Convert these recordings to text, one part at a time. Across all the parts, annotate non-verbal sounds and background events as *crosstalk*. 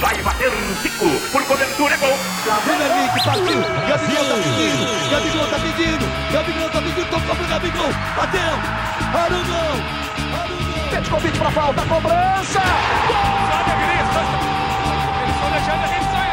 Vai bater um Zico. Por cobertura é gol. Vem Henrique, partiu. Gabigol tá pedindo. Gabigol tá pedindo. Gabigol tá pedindo. Tocou pro Gabigol. Bateu. Arugão. Arugão. Petkovic pra falta. Cobrança. Gol! Sabe, Grista. Eles estão deixando a gente sonhar.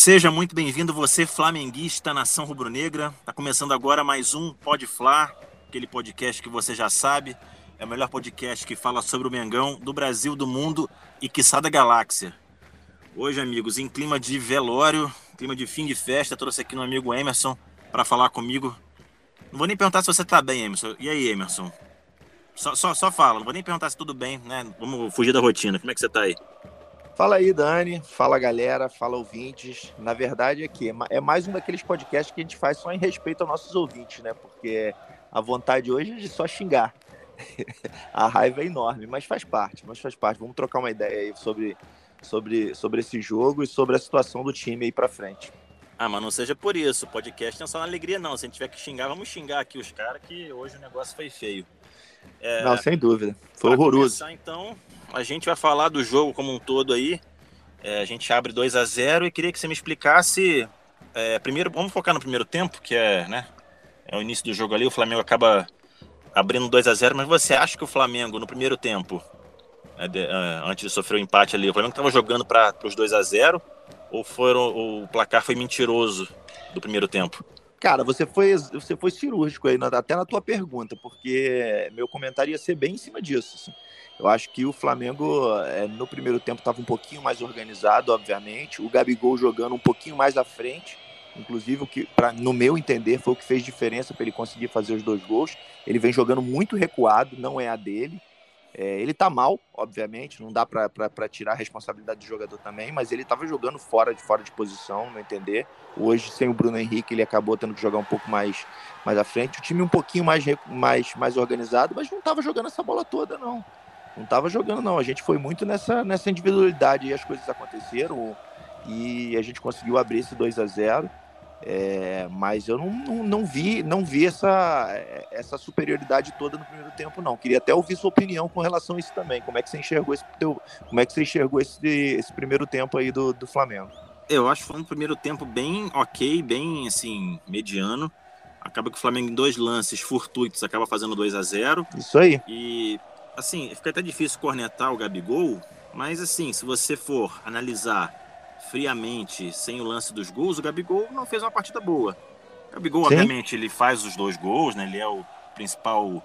Seja muito bem-vindo, você flamenguista, nação rubro-negra. Tá começando agora mais um Pode aquele podcast que você já sabe, é o melhor podcast que fala sobre o Mengão do Brasil, do mundo e quiçá da galáxia. Hoje, amigos, em clima de velório, clima de fim de festa, trouxe aqui um amigo Emerson para falar comigo. Não vou nem perguntar se você tá bem, Emerson. E aí, Emerson? Só, só, só fala, não vou nem perguntar se tudo bem, né? Vamos fugir da rotina. Como é que você tá aí? Fala aí, Dani. Fala, galera. Fala, ouvintes. Na verdade, aqui é mais um daqueles podcasts que a gente faz só em respeito aos nossos ouvintes, né? Porque a vontade hoje é de só xingar. *laughs* a raiva é enorme, mas faz parte, mas faz parte. Vamos trocar uma ideia aí sobre, sobre, sobre esse jogo e sobre a situação do time aí pra frente. Ah, mas não seja por isso. O podcast não é só na alegria, não. Se a gente tiver que xingar, vamos xingar aqui os caras, que hoje o negócio foi feio. É, não, sem dúvida. Foi pra horroroso. Começar, então, a gente vai falar do jogo como um todo aí. É, a gente abre 2 a 0 e queria que você me explicasse. É, primeiro, vamos focar no primeiro tempo, que é, né, é o início do jogo ali. O Flamengo acaba abrindo 2 a 0 mas você acha que o Flamengo, no primeiro tempo, é, de, é, antes de sofrer o empate ali, o Flamengo estava jogando para os 2 a 0 ou foram, o placar foi mentiroso do primeiro tempo? Cara, você foi, você foi cirúrgico aí, até na tua pergunta, porque meu comentário ia ser bem em cima disso. Assim. Eu acho que o Flamengo, é, no primeiro tempo, estava um pouquinho mais organizado, obviamente. O Gabigol jogando um pouquinho mais à frente. Inclusive, o que, pra, no meu entender, foi o que fez diferença para ele conseguir fazer os dois gols. Ele vem jogando muito recuado, não é a dele. É, ele tá mal, obviamente, não dá para tirar a responsabilidade do jogador também, mas ele estava jogando fora de fora de posição, no entender. Hoje, sem o Bruno Henrique, ele acabou tendo que jogar um pouco mais, mais à frente. O time um pouquinho mais, mais, mais organizado, mas não estava jogando essa bola toda, não. Não estava jogando, não. A gente foi muito nessa, nessa individualidade e as coisas aconteceram e a gente conseguiu abrir esse 2 a 0 é, mas eu não, não, não, vi não vi essa, essa superioridade toda no primeiro tempo, não. Queria até ouvir sua opinião com relação a isso também. Como é que você enxergou esse, teu, como é que você enxergou esse, esse primeiro tempo aí do, do Flamengo? Eu acho que foi um primeiro tempo bem ok, bem assim, mediano. Acaba que o Flamengo em dois lances fortuitos acaba fazendo 2 a 0 Isso aí. E assim, fica até difícil cornetar o Gabigol, mas assim, se você for analisar friamente, sem o lance dos gols, o Gabigol não fez uma partida boa. O Gabigol, Sim. obviamente, ele faz os dois gols, né? Ele é o principal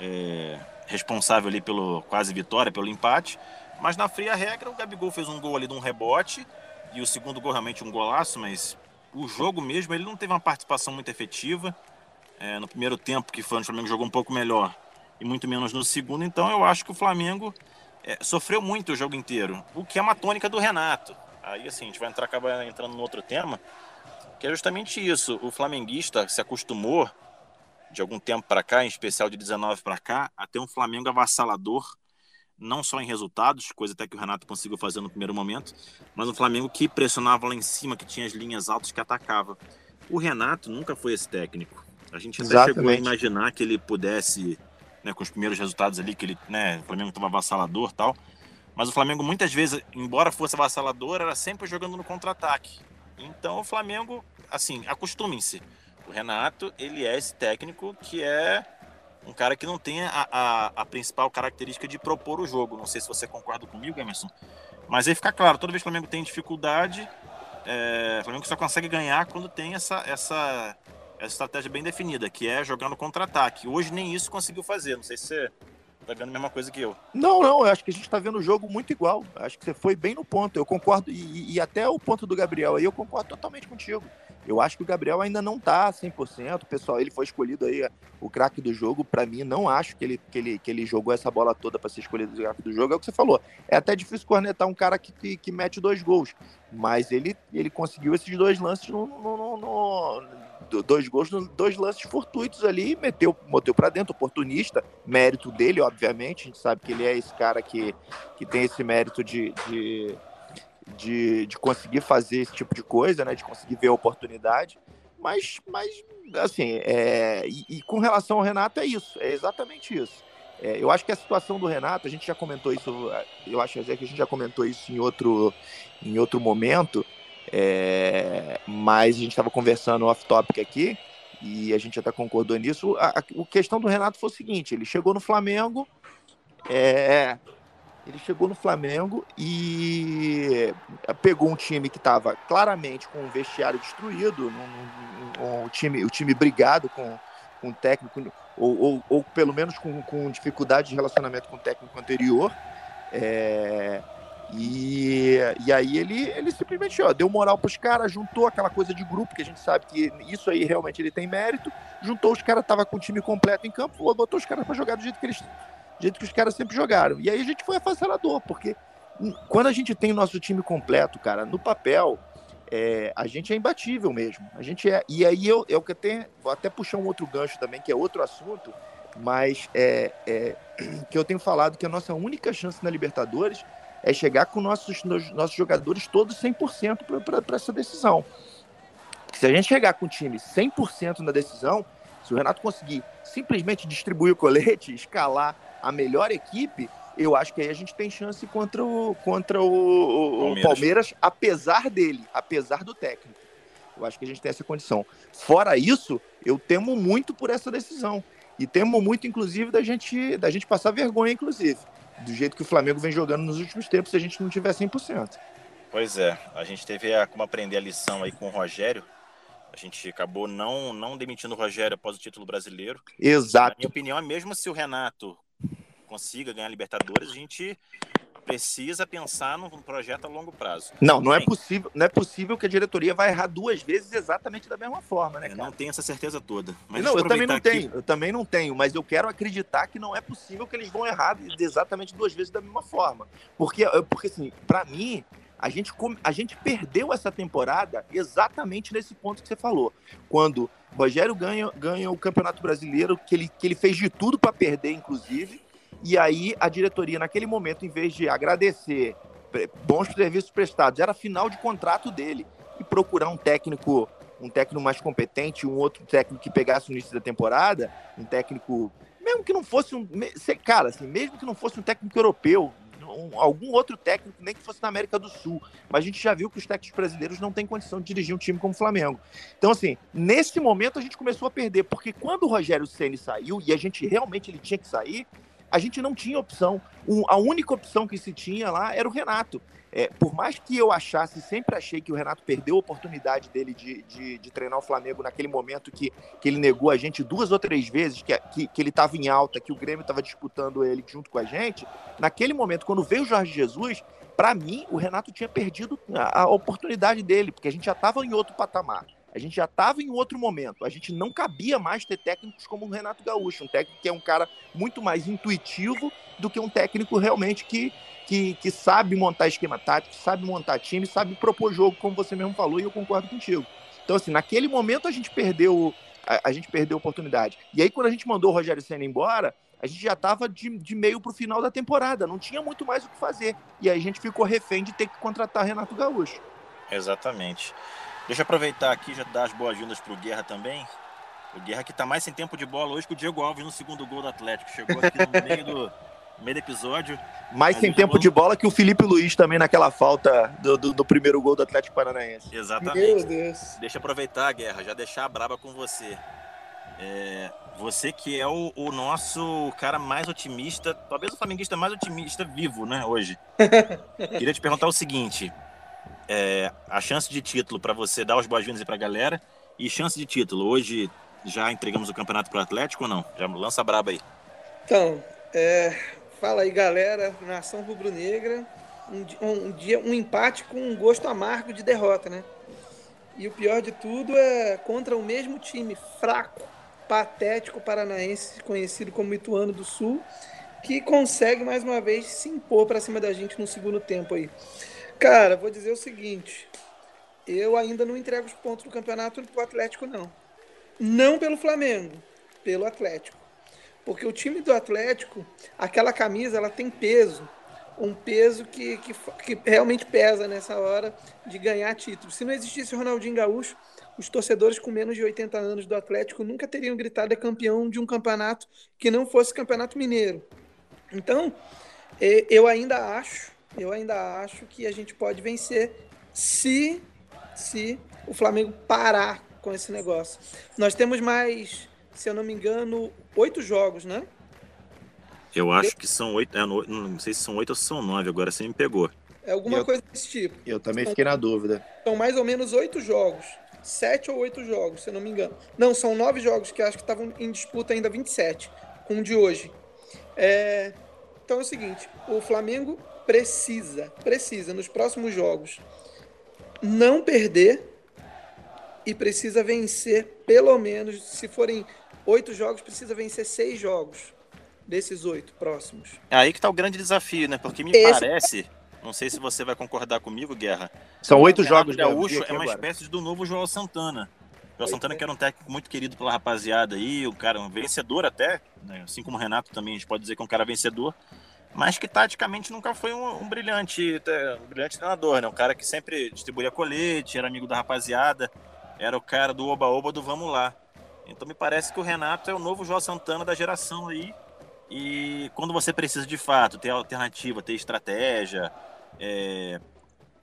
é, responsável ali pelo quase vitória, pelo empate. Mas na fria regra, o Gabigol fez um gol ali de um rebote e o segundo gol realmente um golaço, mas o jogo mesmo ele não teve uma participação muito efetiva. É, no primeiro tempo, que foi onde o Flamengo jogou um pouco melhor, e muito menos no segundo. Então eu acho que o Flamengo é, sofreu muito o jogo inteiro, o que é uma tônica do Renato. Aí assim, a gente vai entrar, acaba entrando no outro tema, que é justamente isso. O flamenguista se acostumou, de algum tempo para cá, em especial de 19 para cá, a ter um Flamengo avassalador, não só em resultados, coisa até que o Renato conseguiu fazer no primeiro momento, mas um Flamengo que pressionava lá em cima, que tinha as linhas altas que atacava. O Renato nunca foi esse técnico. A gente até Exatamente. chegou a imaginar que ele pudesse né, com os primeiros resultados ali, que ele, né, o Flamengo estava avassalador tal. Mas o Flamengo, muitas vezes, embora fosse avassalador, era sempre jogando no contra-ataque. Então o Flamengo, assim, acostumem-se. O Renato, ele é esse técnico que é um cara que não tem a, a, a, principal característica de propor o jogo. Não sei se você concorda comigo, Emerson. Mas aí fica claro, toda vez que o Flamengo tem dificuldade, é, o Flamengo só consegue ganhar quando tem essa, essa essa estratégia bem definida, que é jogar no contra-ataque. Hoje nem isso conseguiu fazer. Não sei se você tá vendo a mesma coisa que eu. Não, não, eu acho que a gente está vendo o jogo muito igual. Acho que você foi bem no ponto. Eu concordo, e, e, até o ponto do Gabriel aí, eu concordo totalmente contigo. Eu acho que o Gabriel ainda não tá 100%. Pessoal, ele foi escolhido aí o craque do jogo. Para mim, não acho que ele, que, ele, que ele jogou essa bola toda para ser escolhido o craque do jogo. É o que você falou. É até difícil cornetar um cara que, que, que mete dois gols. Mas ele, ele conseguiu esses dois lances no, no, no, no dois gols, dois lances fortuitos ali, meteu, meteu para dentro, oportunista, mérito dele, obviamente. A gente sabe que ele é esse cara que, que tem esse mérito de, de de, de conseguir fazer esse tipo de coisa, né? De conseguir ver a oportunidade. Mas, mas assim, é, e, e, com relação ao Renato é isso, é exatamente isso. É, eu acho que a situação do Renato, a gente já comentou isso, eu acho que a gente já comentou isso em outro, em outro momento, é, mas a gente estava conversando off-topic aqui, e a gente até concordou nisso. A, a, a, questão do Renato foi o seguinte: ele chegou no Flamengo, é, ele chegou no Flamengo e pegou um time que estava claramente com o vestiário destruído, um, um, um, time, o time brigado com, com o técnico, ou, ou, ou, pelo menos com, com dificuldade de relacionamento com o técnico anterior. É, e, e aí ele, ele simplesmente ó, deu moral para os caras, juntou aquela coisa de grupo, que a gente sabe que isso aí realmente ele tem mérito, juntou os caras, tava com o time completo em campo, botou os caras para jogar do jeito que eles jeito que os caras sempre jogaram. E aí a gente foi afassalador, porque quando a gente tem o nosso time completo, cara, no papel, é, a gente é imbatível mesmo. A gente é. E aí eu, eu que até, vou até puxar um outro gancho também, que é outro assunto, mas é, é, *clears throat* que eu tenho falado que a nossa única chance na Libertadores é chegar com nossos, nossos jogadores todos 100% para essa decisão. Se a gente chegar com o time 100% na decisão, se o Renato conseguir simplesmente distribuir o colete, *laughs* escalar a melhor equipe, eu acho que aí a gente tem chance contra o, contra o, o Palmeiras. Palmeiras, apesar dele, apesar do técnico. Eu acho que a gente tem essa condição. Fora isso, eu temo muito por essa decisão. E temo muito, inclusive, da gente, da gente passar vergonha, inclusive. Do jeito que o Flamengo vem jogando nos últimos tempos, se a gente não tiver 100%. Pois é, a gente teve a, como aprender a lição aí com o Rogério. A gente acabou não, não demitindo o Rogério após o título brasileiro. Exato. Na minha opinião, é mesmo se o Renato consiga ganhar Libertadores, a gente precisa pensar num projeto a longo prazo. Não, não é possível, não é possível que a diretoria vai errar duas vezes exatamente da mesma forma, né? Cara? Eu não tenho essa certeza toda. Mas não, eu também não aqui... tenho, eu também não tenho, mas eu quero acreditar que não é possível que eles vão errar exatamente duas vezes da mesma forma, porque, porque assim, para mim a gente, a gente perdeu essa temporada exatamente nesse ponto que você falou. Quando Rogério ganha, ganha o Campeonato Brasileiro, que ele, que ele fez de tudo para perder, inclusive, e aí a diretoria, naquele momento, em vez de agradecer bons serviços prestados, era final de contrato dele e procurar um técnico, um técnico mais competente, um outro técnico que pegasse o início da temporada, um técnico, mesmo que não fosse um, cara, assim, mesmo que não fosse um técnico europeu, um, algum outro técnico, nem que fosse na América do Sul. Mas a gente já viu que os técnicos brasileiros não têm condição de dirigir um time como o Flamengo. Então, assim, nesse momento a gente começou a perder, porque quando o Rogério Ceni saiu, e a gente realmente ele tinha que sair, a gente não tinha opção. A única opção que se tinha lá era o Renato. É, por mais que eu achasse, sempre achei que o Renato perdeu a oportunidade dele de, de, de treinar o Flamengo naquele momento que, que ele negou a gente duas ou três vezes, que, que, que ele estava em alta, que o Grêmio estava disputando ele junto com a gente. Naquele momento, quando veio o Jorge Jesus, para mim, o Renato tinha perdido a, a oportunidade dele, porque a gente já estava em outro patamar. A gente já estava em outro momento. A gente não cabia mais ter técnicos como o Renato Gaúcho, um técnico que é um cara muito mais intuitivo do que um técnico realmente que, que, que sabe montar esquema tático, sabe montar time, sabe propor jogo, como você mesmo falou, e eu concordo contigo. Então, assim, naquele momento a gente perdeu a, a gente perdeu a oportunidade. E aí, quando a gente mandou o Rogério Senna embora, a gente já estava de, de meio para o final da temporada, não tinha muito mais o que fazer. E aí a gente ficou refém de ter que contratar Renato Gaúcho. Exatamente. Deixa eu aproveitar aqui já dar as boas-vindas para o Guerra também. O Guerra que está mais sem tempo de bola hoje que o Diego Alves no segundo gol do Atlético. Chegou aqui no meio do, no meio do episódio. Mais sem tempo de bola que o Felipe Luiz também naquela falta do, do, do, primeiro gol do Atlético Paranaense. Exatamente. Meu Deus. Deixa eu aproveitar, Guerra, já deixar a braba com você. É, você que é o, o, nosso cara mais otimista, talvez o flamenguista mais otimista vivo, né, hoje. *laughs* Queria te perguntar o seguinte: é, a chance de título para você dar os boas-vindas para a galera e chance de título. Hoje já entregamos o campeonato para o Atlético ou não? Já lança braba aí. Então, é, fala aí galera, nação rubro-negra, um, um, dia um empate com um gosto amargo de derrota, né? E o pior de tudo é contra o mesmo time fraco, patético paranaense, conhecido como Ituano do Sul, que consegue mais uma vez se impor para cima da gente no segundo tempo aí. Cara, vou dizer o seguinte: eu ainda não entrego os pontos do campeonato pro Atlético, não. Não pelo Flamengo, pelo Atlético. Porque o time do Atlético, aquela camisa, ela tem peso. Um peso que, que, que realmente pesa nessa hora de ganhar título. Se não existisse o Ronaldinho Gaúcho, os torcedores com menos de 80 anos do Atlético nunca teriam gritado é campeão de um campeonato que não fosse campeonato mineiro. Então, eu ainda acho, eu ainda acho que a gente pode vencer se, se o Flamengo parar com esse negócio. Nós temos mais, se eu não me engano, oito jogos, né? Eu acho que são oito, é, não sei se são oito ou se são nove, agora você me pegou. É alguma eu, coisa desse tipo. Eu também fiquei na dúvida. São mais ou menos oito jogos. Sete ou oito jogos, se eu não me engano. Não, são nove jogos que acho que estavam em disputa ainda 27, com o de hoje. É, então é o seguinte: o Flamengo precisa, precisa nos próximos jogos não perder e precisa vencer pelo menos, se forem oito jogos, precisa vencer seis jogos desses oito próximos. É aí que está o grande desafio, né? Porque me Esse... parece, não sei se você vai concordar comigo, Guerra. São oito jogos. Gaúcho é uma agora. espécie do novo João Santana. João Santana, que era um técnico muito querido pela rapaziada aí, o cara um vencedor até, né? assim como o Renato também, a gente pode dizer que é um cara vencedor, mas que taticamente nunca foi um, um brilhante, um brilhante treinador, né? Um cara que sempre distribuía colete, era amigo da rapaziada, era o cara do oba-oba do vamos lá. Então me parece que o Renato é o novo João Santana da geração aí. E quando você precisa de fato ter alternativa, ter estratégia, é...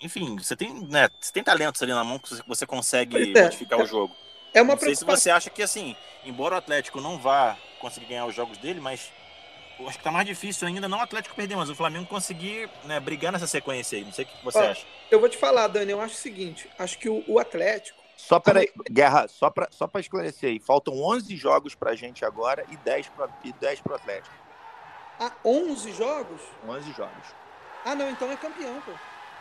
enfim, você tem, né, você tem talentos ali na mão que você consegue é. modificar o jogo. É uma não sei se você acha que, assim, embora o Atlético não vá conseguir ganhar os jogos dele, mas acho que tá mais difícil ainda não o Atlético perder, mas o Flamengo conseguir né, brigar nessa sequência aí. Não sei o que você Ó, acha. Eu vou te falar, Dani, eu acho o seguinte: acho que o, o Atlético. Só peraí, Guerra, só para só pra esclarecer aí, faltam 11 jogos pra gente agora e 10 para e 10 pro Atlético. Ah, 11 jogos? 11 jogos. Ah, não, então é campeão, pô.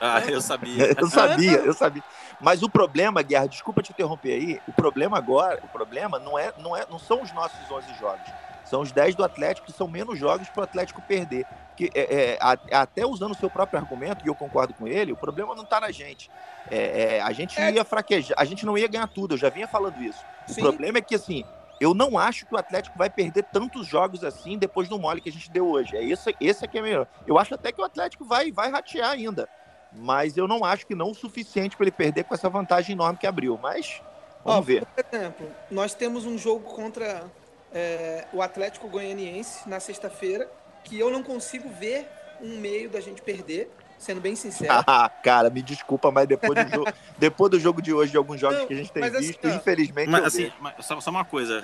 Ah, eu sabia. *laughs* eu sabia, eu sabia. Mas o problema, Guerra, desculpa te interromper aí, o problema agora, o problema não é, não é, não são os nossos 11 jogos. São os 10 do Atlético que são menos jogos para o Atlético perder. Que, é, é, até usando o seu próprio argumento, e eu concordo com ele, o problema não está na gente. É, é, a gente é. ia fraquejar, a gente não ia ganhar tudo, eu já vinha falando isso. Sim. O problema é que, assim, eu não acho que o Atlético vai perder tantos jogos assim depois do mole que a gente deu hoje. É esse, esse aqui é melhor. Eu acho até que o Atlético vai, vai ratear ainda mas eu não acho que não o suficiente para ele perder com essa vantagem enorme que abriu. Mas vamos Ó, ver. Por exemplo, nós temos um jogo contra é, o Atlético Goianiense na sexta-feira que eu não consigo ver um meio da gente perder. Sendo bem sincero. *laughs* Ah, cara, me desculpa, mas depois do, jogo, *laughs* depois do jogo de hoje, de alguns jogos não, que a gente tem assim, visto, assim, infelizmente. Mas, assim, mas, só, só, uma coisa,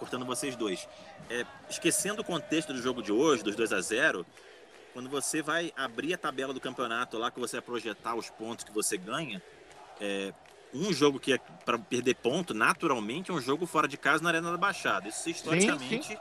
cortando vocês dois. É, esquecendo o contexto do jogo de hoje, dos 2 a 0 quando você vai abrir a tabela do campeonato lá, que você vai projetar os pontos que você ganha, é, um jogo que é para perder ponto, naturalmente, é um jogo fora de casa na Arena da Baixada. Isso historicamente. Sim, sim.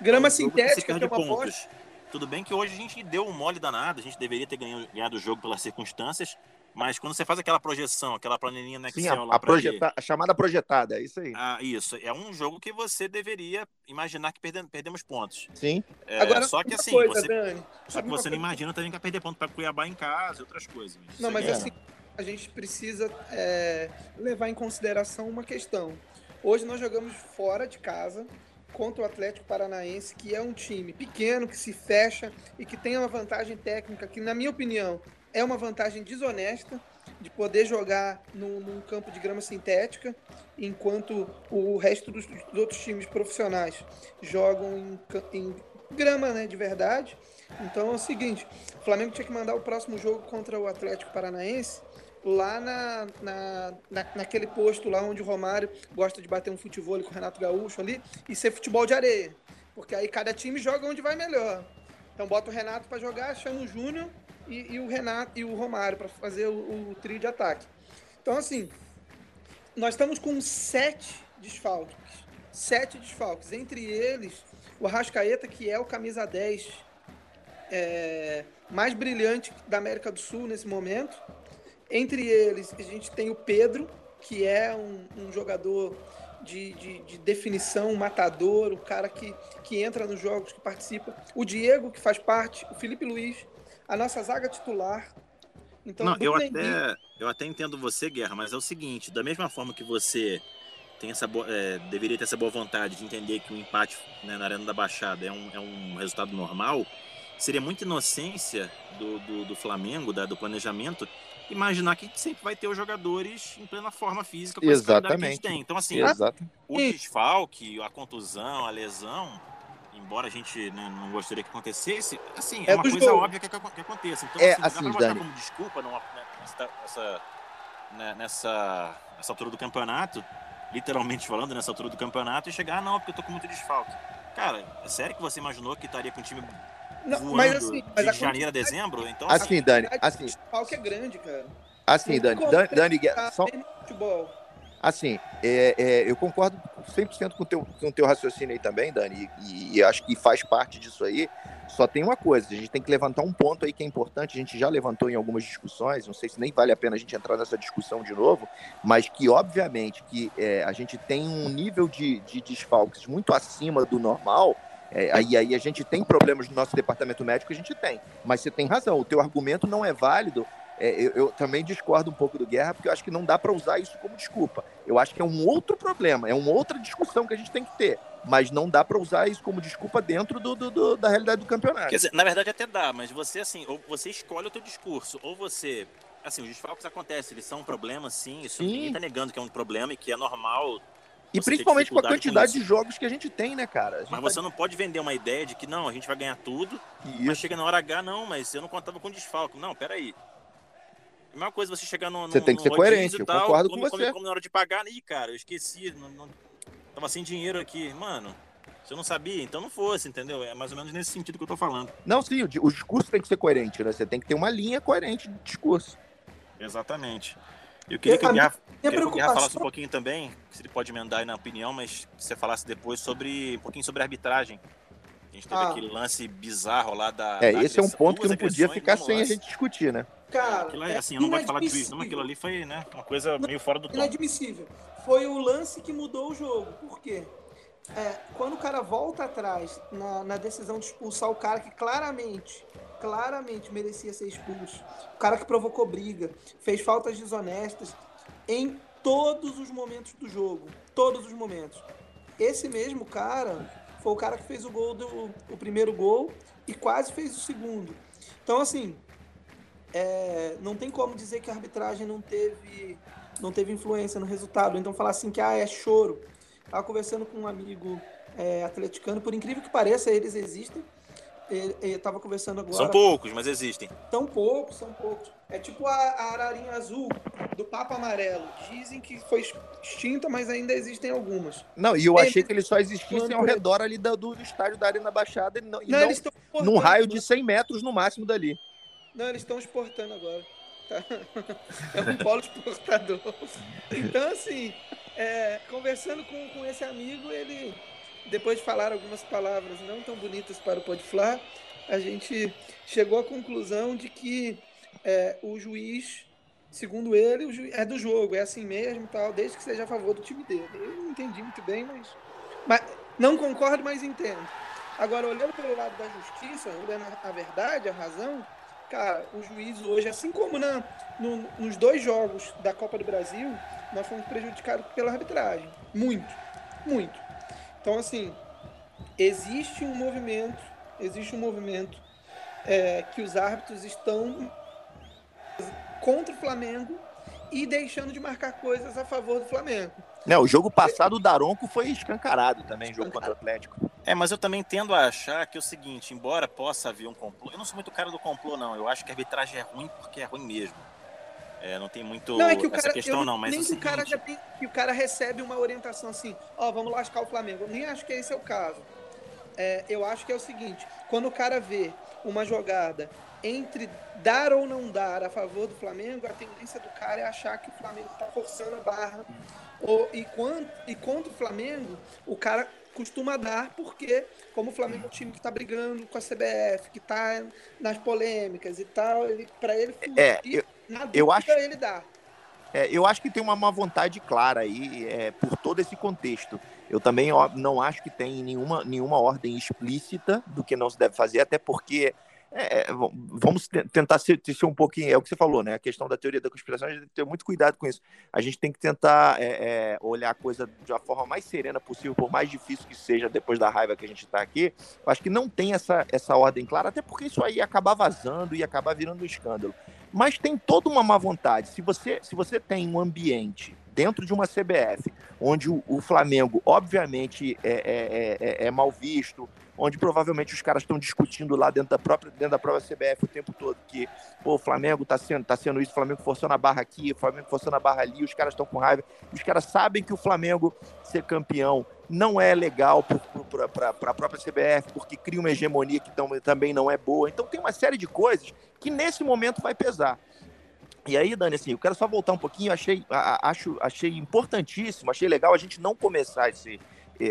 Grama é um sintética, perde pontos. Tudo bem que hoje a gente deu um mole danado, a gente deveria ter ganhado, ganhado o jogo pelas circunstâncias, mas quando você faz aquela projeção, aquela planilhinha no Excel Sim, a, lá a, projeta, a chamada projetada, é isso aí. Ah, isso. É um jogo que você deveria imaginar que perdemos, perdemos pontos. Sim. É, Agora, só que assim, coisa, você, Dani, só que você não imagina também que vai perder ponto para Cuiabá em casa e outras coisas. Não, mas é. assim, a gente precisa é, levar em consideração uma questão. Hoje nós jogamos fora de casa contra o Atlético Paranaense, que é um time pequeno, que se fecha e que tem uma vantagem técnica que, na minha opinião, é uma vantagem desonesta de poder jogar num, num campo de grama sintética, enquanto o resto dos, dos outros times profissionais jogam em, em grama né, de verdade. Então é o seguinte: o Flamengo tinha que mandar o próximo jogo contra o Atlético Paranaense lá na, na, na, naquele posto lá onde o Romário gosta de bater um futebol com o Renato Gaúcho ali e ser futebol de areia. Porque aí cada time joga onde vai melhor. Então bota o Renato para jogar, chama o Júnior e, e, o Renato e o Romário para fazer o, o trio de ataque. Então, assim, nós estamos com sete desfalques. Sete desfalques. Entre eles, o Arrascaeta, que é o camisa 10 é, mais brilhante da América do Sul nesse momento. Entre eles, a gente tem o Pedro, que é um, um jogador de, de, de, definição, um matador, o cara que, que entra nos jogos, que participa. O Diego, que faz parte, o Felipe Luiz, a nossa zaga titular. Então, Não, eu até, eu até entendo você, Guerra, mas é o seguinte, da mesma forma que você tem essa é, deveria ter essa boa vontade de entender que o empate né, na Arena da Baixada é um, é um resultado normal, seria muita inocência do, do, do Flamengo, da, do planejamento, imaginar que sempre vai ter os jogadores em plena forma física com Exatamente. que a gente tem. Então, assim, Exato. o desfalque, a contusão, a lesão, embora a gente né, não gostaria que acontecesse, assim, é, é uma coisa gols. óbvia que, que, aconteça. Então, é, assim, assim, dá pra como desculpa numa, né, nessa, né, nessa, nessa altura do campeonato, literalmente falando, nessa altura do campeonato, e chegar, ah, não, porque eu tô com muito desfalque. Cara, é sério que você imaginou que estaria com o time não, mas assim, mas de janeiro a dezembro? Então, assim, Dani, assim... O desfalque é grande, cara. Assim, Dani, Dani, Dani, só... Futebol. Assim, é, é, eu concordo 100% com o teu, com teu raciocínio aí também, Dani, e, e, acho que faz parte disso aí. Só tem uma coisa, a gente tem que levantar um ponto aí que é importante, a gente já levantou em algumas discussões, não sei se nem vale a pena a gente entrar nessa discussão de novo, mas que obviamente que é, a gente tem um nível de, de desfalques muito acima do normal, é, aí, aí a gente tem problemas no nosso departamento médico, a gente tem. Mas você tem razão, o teu argumento não é válido é, eu, eu, também discordo um pouco do Guerra, porque eu acho que não dá para usar isso como desculpa. Eu acho que é um outro problema, é uma outra discussão que a gente tem que ter. Mas não dá para usar isso como desculpa dentro do, do, do, da realidade do campeonato. Quer dizer, na verdade até dá, mas você assim, ou você escolhe o teu discurso, ou você. Assim, os desfalques acontecem, eles são um problema, sim. Isso sim. ninguém tá negando que é um problema e que é normal. E principalmente com a quantidade com de jogos que a gente tem, né, cara? Mas você não pode vender uma ideia de que não, a gente vai ganhar tudo, isso. mas chega na hora H, não, mas eu não contava com desfalque. Não, peraí. A mesma coisa você chegar no. Você tem que ser coerente, eu concordo com você. Como na hora de pagar, ih, cara, eu esqueci, não, não, tava sem dinheiro aqui. Mano, se eu não sabia, então não fosse, entendeu? É mais ou menos nesse sentido que eu tô falando. Não, sim, o, o discurso tem que ser coerente, né? Você tem que ter uma linha coerente de discurso. Exatamente. Eu queria que o Guerra, queria que o Guerra falasse um pouquinho também, se ele pode emendar aí na opinião, mas que você falasse depois sobre um pouquinho sobre a arbitragem. A gente teve ah. aquele lance bizarro lá da. É, da esse é um ponto que não podia ficar sem lance. a gente discutir, né? Cara, aquilo é, assim, eu não gosto de falar de juiz, não, aquilo ali foi né, uma coisa meio fora do tom. Inadmissível. Foi o lance que mudou o jogo. Por quê? É, quando o cara volta atrás na, na, decisão de expulsar o cara que claramente, claramente merecia ser expulso, o cara que provocou briga, fez faltas desonestas em todos os momentos do jogo, todos os momentos. Esse mesmo cara foi o cara que fez o gol do o primeiro gol e quase fez o segundo. Então assim, é, não tem como dizer que a arbitragem não teve, não teve influência no resultado. Então falar assim que ah, é choro. Estava conversando com um amigo é, atleticano, por incrível que pareça, eles existem. Estava conversando agora. São poucos, mas existem. São poucos, são poucos. É tipo a, a ararinha azul do Papa Amarelo. Dizem que foi extinta, mas ainda existem algumas. Não, e eu achei que eles só existissem ao redor ali do, do estádio da Arena Baixada e não, e não, não num raio de 100 metros no máximo dali. Não, eles estão exportando agora. Tá? *laughs* É um polo exportador. Então, assim, é, conversando com, com esse amigo, ele, depois de falar algumas palavras não tão bonitas para o Podflar, a gente chegou à conclusão de que é, o juiz, segundo ele, juiz, é do jogo, é assim mesmo, tal, desde que seja a favor do time dele. Eu não entendi muito bem, mas, mas não concordo, mas entendo. Agora, olhando pelo lado da justiça, olhando a verdade, a razão, cara, o juiz hoje, assim como na, no, nos dois jogos da Copa do Brasil, nós fomos prejudicados pela arbitragem. Muito, muito. Então, assim, existe um movimento, existe um movimento é, que os árbitros estão contra o Flamengo e deixando de marcar coisas a favor do Flamengo. Não, o jogo passado o Daronco foi escancarado também, jogo contra o Atlético. É, mas eu também tendo a achar que é o seguinte, embora possa haver um complô, eu não sou muito cara do complô, não. Eu acho que a arbitragem é ruim porque é ruim mesmo. É, não tem muito não, é que o essa cara, questão, não. Mas nem é que o cara já tem, que o cara recebe uma orientação assim, ó, oh, vamos lascar o Flamengo. Eu nem acho que esse é o caso. É, eu acho que é o seguinte, quando o cara vê uma jogada entre dar ou não dar a favor do Flamengo, a tendência do cara é achar que o Flamengo está forçando a barra. Ou, e, quando, e contra o Flamengo, o cara costuma dar, porque como o Flamengo é um time que está brigando com a CBF, que está nas polêmicas e tal, ele, para ele fugir, é, eu, na eu acho, ele dá. É, eu acho que tem uma má vontade clara aí é, por todo esse contexto. Eu também ó, não acho que tem nenhuma, nenhuma ordem explícita do que não se deve fazer, até porque é, é vamos tentar ser, ser, um pouquinho, é o que você falou, né? A questão da teoria da conspiração, a gente tem que ter muito cuidado com isso. A gente tem que tentar é, é, olhar a coisa de uma forma mais serena possível, por mais difícil que seja depois da raiva que a gente está aqui. Eu acho que não tem essa, essa ordem clara, até porque isso aí ia acabar vazando e acabar virando um escândalo. Mas tem toda uma má vontade. Se você, se você tem um ambiente dentro de uma CBF, onde o, o Flamengo, obviamente, é, é, é, é mal visto, onde provavelmente os caras estão discutindo lá dentro da própria, dentro da própria CBF o tempo todo que pô, o Flamengo está sendo, tá sendo isso, o Flamengo forçando a barra aqui, o Flamengo forçando a barra ali, os caras estão com raiva, os caras sabem que o Flamengo ser campeão não é legal para a própria CBF, porque cria uma hegemonia que também não é boa. Então tem uma série de coisas que nesse momento vai pesar. E aí, Dani, assim, eu quero só voltar um pouquinho, achei, acho, achei importantíssimo, achei legal a gente não começar esse,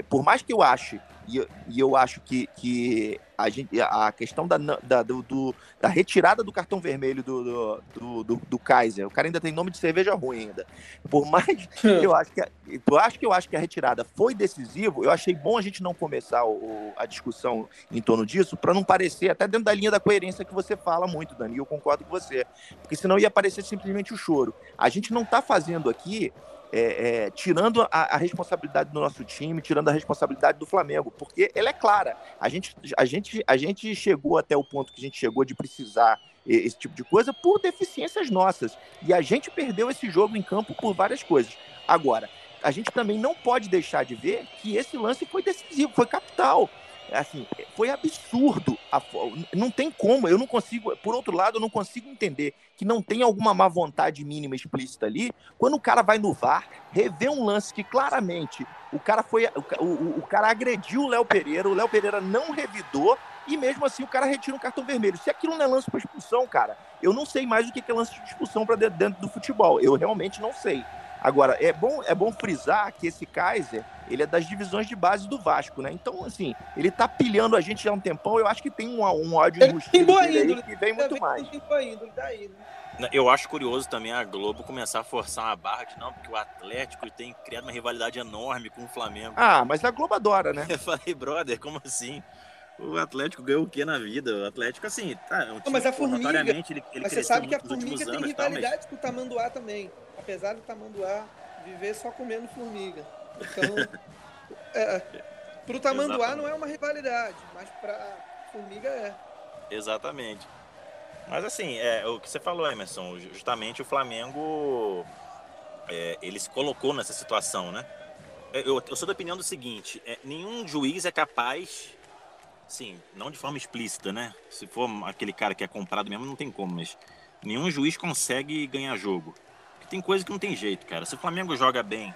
por mais que eu ache, e, e eu acho que, que a, gente, a questão da, da, do, do, da retirada do cartão vermelho do, do, do, do, Kaiser, o cara ainda tem nome de cerveja ruim ainda. Por mais *laughs* que eu acho que, a, eu acho que eu acho que a retirada foi decisivo, eu achei bom a gente não começar o, a discussão em torno disso, para não parecer, até dentro da linha da coerência que você fala muito, Dani, eu concordo com você. Porque senão ia parecer simplesmente o choro. A gente não está fazendo aqui é, é, tirando a, a, responsabilidade do nosso time, tirando a responsabilidade do Flamengo, porque ela é clara. A gente, a gente, a gente chegou até o ponto que a gente chegou de precisar esse tipo de coisa por deficiências nossas. E a gente perdeu esse jogo em campo por várias coisas. Agora, a gente também não pode deixar de ver que esse lance foi decisivo, foi capital assim, foi absurdo. Não tem como, eu não consigo, por outro lado, eu não consigo entender que não tem alguma má vontade mínima explícita ali, quando o cara vai no VAR, revê um lance que claramente o cara foi, o, o, o cara agrediu o Léo Pereira, o Léo Pereira não revidou, e mesmo assim o cara retira um cartão vermelho. Se aquilo não é lance para expulsão, cara, eu não sei mais o que é lance de expulsão para dentro do futebol. Eu realmente não sei. Agora, é bom, é bom frisar que esse Kaiser, ele é das divisões de base do Vasco, né? Então, assim, ele tá pilhando a gente já há um tempão, eu acho que tem um, um ódio injusto dele que vem muito mais. Daí, né? Eu acho curioso também a Globo começar a forçar uma barra de não, porque o Atlético tem criado uma rivalidade enorme com o Flamengo. Ah, mas a Globo adora, né? Eu *laughs* falei, brother, como assim? O Atlético ganhou o que na vida? O Atlético, assim, tá. É um não, mas a Formiga. Ele, ele mas você sabe que a Formiga tem rivalidade mas... com o Tamanduá também apesar do tamanduá viver só comendo formiga. Então, *laughs* é, pro tamanduá Exatamente. não é uma rivalidade, mas pra formiga é. Exatamente. Mas assim, é, o que você falou, Emerson, justamente o Flamengo é, ele se colocou nessa situação, né? É, eu, eu sou da opinião do seguinte: é, nenhum juiz é capaz, sim, não de forma explícita, né? Se for aquele cara que é comprado mesmo, não tem como, mas nenhum juiz consegue ganhar jogo tem coisa que não tem jeito, cara. Se o Flamengo joga bem,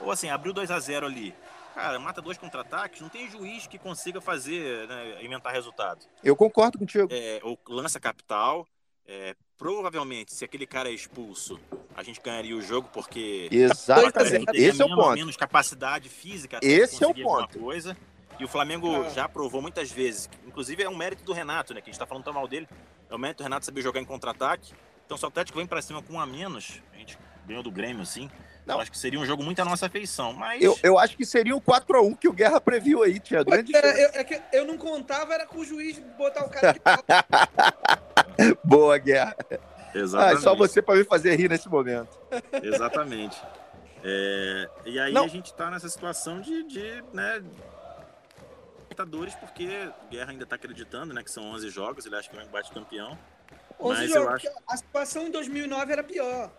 ou assim, abriu 2 a 0 ali, cara, mata dois contra-ataques, não tem juiz que consiga fazer, né, inventar resultado. Eu concordo contigo. É, ou lança capital. É, provavelmente, se aquele cara é expulso, a gente ganharia o jogo porque exatamente esse é o ponto. Menos capacidade física. Esse é o ponto. Coisa. E o Flamengo ah. já provou muitas vezes. Inclusive é um mérito do Renato, né? Que a gente tá falando tão mal dele. É o mérito do Renato saber jogar em contra-ataque. Então, se o Atlético vem para cima com um a menos, a gente ganhou do Grêmio, assim. Não. acho que seria um jogo muito à nossa afeição, mas... Eu, eu acho que seria o 4x1 que o Guerra previu aí, tinha grande é, eu, é que eu não contava, era com o juiz botar o cara de *laughs* Boa, Guerra. Exatamente. Ah, só você para me fazer rir nesse momento. Exatamente. É, e aí não. a gente tá nessa situação de, de né, porque o Guerra ainda tá acreditando, né, que são 11 jogos, ele acha que vai bate campeão. 11 mas jogos. Acho... A situação em 2009 era pior.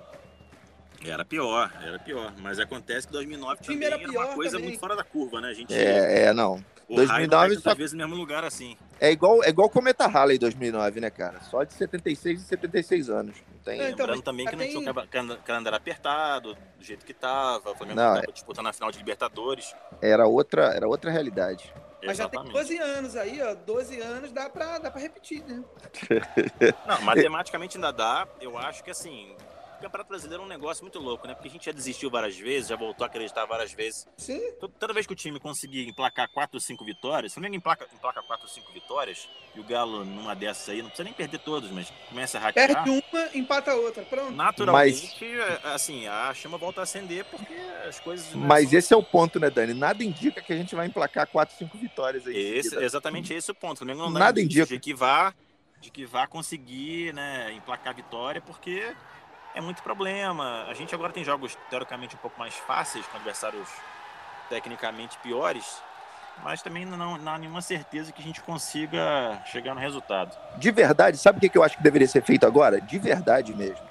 Era pior, era pior. Mas acontece que 2009 também era, era uma coisa também. muito fora da curva, né? A gente, é, é, não. O 2009 só... vezes no mesmo lugar assim. É igual, é igual o Cometa Halley 2009, né, cara? Só de 76 e 76 anos. Não tem... É, então, Lembrando também que tem... não tinha o calendário apertado, do jeito que tava, o Flamengo não, é... disputando a final de Libertadores. Era outra, era outra realidade. Mas Exatamente. já tem 12 anos aí, ó. 12 anos dá pra, dá pra repetir, né? *laughs* Não, matematicamente ainda dá. Eu acho que assim, O Campeonato Brasileiro é um negócio muito louco, né? Porque a gente já desistiu várias vezes, já voltou a acreditar várias vezes. Sim. Toda vez que o time conseguir emplacar 4 ou 5 vitórias, se o Flamengo emplaca, emplaca 4 ou 5 vitórias, e o Galo numa dessas aí, não precisa nem perder todas, mas começa a ratear. Perde uma, empata a outra. Pronto. Naturalmente, assim, a chama volta a acender porque as coisas. né, Mas são- esse é o ponto, né, Dani? Nada indica que a gente vai emplacar 4, 5 vitórias aí. Esse, exatamente esse é o ponto. O Flamengo não dá Nada indica. de que vá, de que vá conseguir, né, emplacar vitória, porque é muito problema. A gente agora tem jogos teoricamente um pouco mais fáceis com adversários tecnicamente piores, mas também não, não há nenhuma certeza que a gente consiga chegar no resultado. De verdade, sabe o que eu acho que deveria ser feito agora? De verdade mesmo.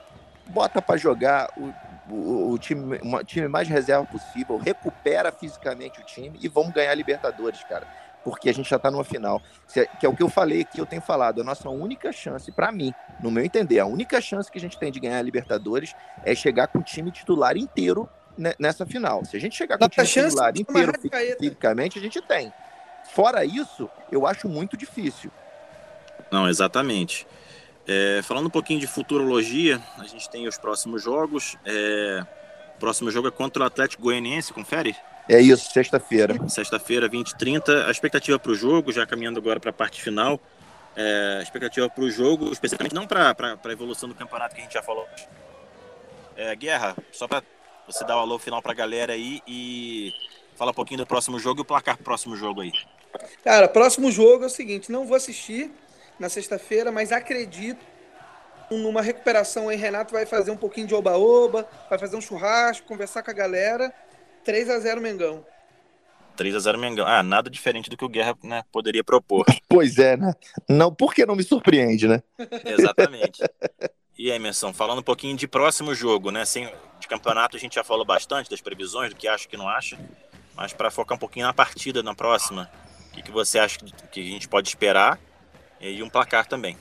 Bota pra jogar o, o, o time, uma- time mais reserva possível, recupera fisicamente o time e vamos ganhar a Libertadores, cara. Porque a gente já tá numa final. É- Que é o que eu falei aqui, eu tenho falado. A nossa única chance, pra mim, no meu entender, a única chance que a gente tem de ganhar a Libertadores é chegar com o time titular inteiro ne- nessa final. Se a gente chegar com o time chance titular inteiro fisicamente, a gente tem. Fora isso, eu acho muito difícil. Não, exatamente. É, falando um pouquinho de futurologia, a gente tem os próximos jogos. É, o próximo jogo é contra o Atlético Goianiense, confere? É isso, sexta-feira. Sexta-feira, 20 h 30. A expectativa para o jogo, já caminhando agora para a parte final, é, a expectativa para o jogo, especificamente não para a evolução do campeonato que a gente já falou. É, Guerra, só para você dar o alô final para a galera aí e falar um pouquinho do próximo jogo e o placar pro próximo jogo aí. Cara, próximo jogo é o seguinte: não vou assistir na sexta-feira, mas acredito numa recuperação aí. Renato vai fazer um pouquinho de oba-oba, vai fazer um churrasco, conversar com a galera. 3 a 0 Mengão. 3 a 0 Mengão. Ah, nada diferente do que o Guerra né, poderia propor. *laughs* Pois é, né? Não, por que não me surpreende, né? *laughs* Exatamente. E Emerson, falando um pouquinho de próximo jogo, né? Assim, de campeonato a gente já falou bastante das previsões, do que acha e que não acha, mas para focar um pouquinho na partida na próxima, o que, que você acha que que a gente pode esperar e um placar também.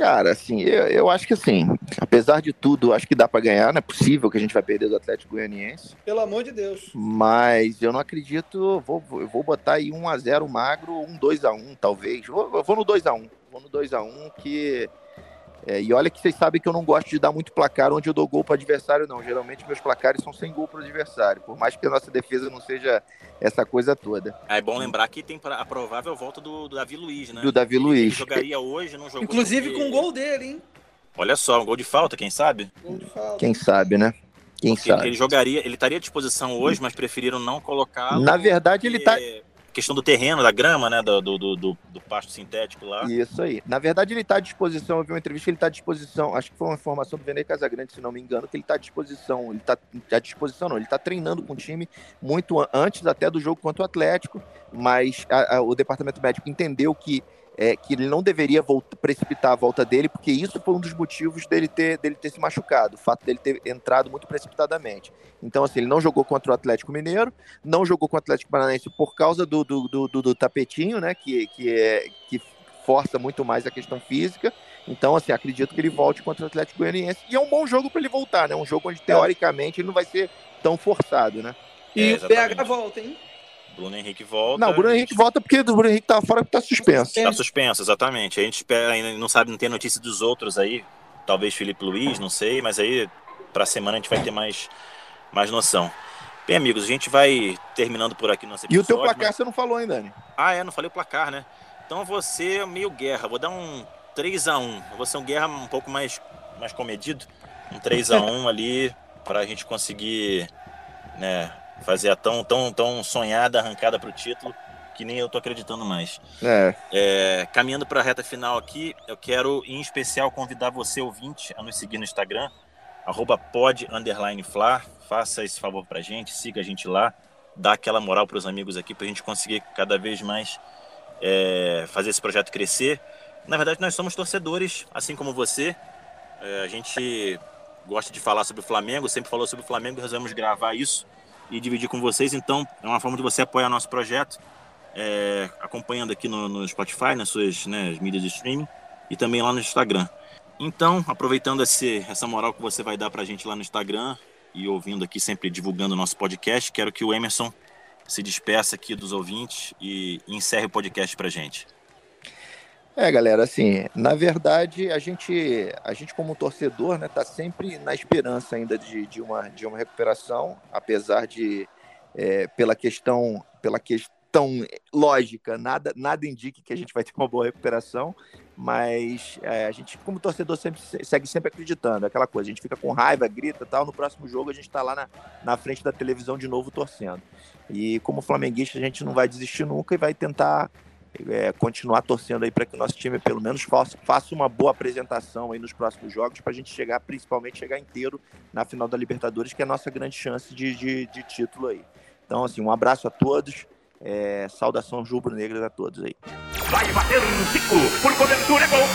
Cara, assim, eu, eu acho que assim, apesar de tudo, acho que dá pra ganhar, não é possível que a gente vai perder do Atlético Goianiense, Pelo amor de Deus. mas eu não acredito, vou, vou- eu vou botar aí 1 a 0 magro, um 2 a 1 talvez. Vou, eu vou no 2 a 1 vou no 2 a 1 que é, e olha que vocês sabem que eu não gosto de dar muito placar onde eu dou gol para adversário, não. Geralmente meus placares são sem gol para adversário, por mais que a nossa defesa não seja essa coisa toda. Ah, é bom lembrar que tem a provável volta do, do Davi Luiz, né? Do Davi Ele Luiz. jogaria hoje, não jogou. Inclusive porque- com o gol dele, hein? Olha só, um gol de falta, quem sabe? Gol de falta. Quem sabe, né? Quem Porque ele sabe. jogaria, ele estaria à disposição hoje, mas preferiram não colocá-lo. Na verdade, ele tá. Questão do terreno, da grama, né? Do, do, do, do- pasto sintético lá. Isso aí. Na verdade, ele está à disposição. Eu vi uma entrevista que ele está à disposição. Acho que foi uma informação do Vene Casagrande, se não me engano, que ele está à disposição. Ele está à disposição, não. Ele está treinando com o time muito an- antes até do jogo contra o Atlético. Mas a- a- o departamento médico entendeu que, é, que ele não deveria volta- precipitar a volta dele, porque isso foi um dos motivos dele ter, dele ter se machucado. O fato dele ter entrado muito precipitadamente. Então, assim, ele não jogou contra o Atlético Mineiro, não jogou contra o Atlético Paranaense por causa do, do, do, do- do tapetinho, né? Que, que, é, que força muito mais a questão física. Então, assim, acredito que ele volte contra o Atlético Goianiense. E é um bom jogo para ele voltar, né? Um jogo onde, teoricamente, ele não vai ser tão forçado, né? E É, o. PH volta, hein? Bruno Henrique volta. Não, o Bruno Henrique volta porque o Bruno Henrique tá fora porque tá suspenso. Tá suspenso, exatamente. A gente espera, ainda não sabe, não tem notícia dos outros aí. Talvez Felipe Luiz, não sei, mas aí pra semana a gente vai ter mais, mais noção. Bem, amigos, a gente vai terminando por aqui nosso E o teu placar mas- você não falou ainda, Dani? Ah, é, não falei o placar, né? Então você é meio guerra. Vou dar um 3x1. Eu Vou ser um guerra um pouco mais, mais comedido. Um 3x1 *laughs* ali pra gente conseguir né, fazer a tão, tão, tão sonhada arrancada pro título que nem eu tô acreditando mais. É. É, caminhando para a reta final aqui, eu quero em especial convidar você, ouvinte, a nos seguir no Instagram, arroba pod. Faça esse favor pra gente, siga a gente lá, dá aquela moral pros amigos aqui pra gente conseguir cada vez mais é, fazer esse projeto crescer. Na verdade, nós somos torcedores, assim como você. É, a gente gosta de falar sobre o Flamengo, sempre falou sobre o Flamengo, resolvemos gravar isso e dividir com vocês. Então, é uma forma de você apoiar nosso projeto é, acompanhando aqui no, no Spotify, nas suas né, mídias de streaming e também lá no Instagram. Então, aproveitando esse, essa moral que você vai dar pra gente lá no Instagram e ouvindo aqui, sempre divulgando o nosso podcast, quero que o Emerson se despeça aqui dos ouvintes e encerre o podcast pra gente. É, galera, assim, na verdade, a gente, a gente como torcedor, né, tá sempre na esperança ainda de, de, uma, de uma recuperação, apesar de, é, pela questão, pela questão lógica, nada, nada indique que a gente vai ter uma boa recuperação, mas é, a gente, como torcedor, sempre, segue sempre acreditando, aquela coisa, a gente fica com raiva, grita tal, no próximo jogo a gente está lá na, na frente da televisão de novo torcendo. E como flamenguista, a gente não vai desistir nunca e vai tentar é, continuar torcendo aí para que o nosso time pelo menos faça, faça uma boa apresentação aí nos próximos jogos para a gente chegar, principalmente chegar inteiro na final da Libertadores, que é a nossa grande chance de, de, de título aí. Então, assim, um abraço a todos, é, saudação rubro-negras a todos aí. Vai bater um por cobertura é gol.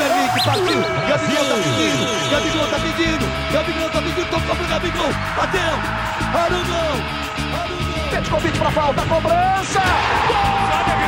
Henrique, partiu. Gabigol tá pedindo. Gabigol tá pedindo. Gabigol tá pedindo. Tocou pro Gabigol. Bateu. Arugão. Arugão. Pede convite pra falta, cobrança. Gol!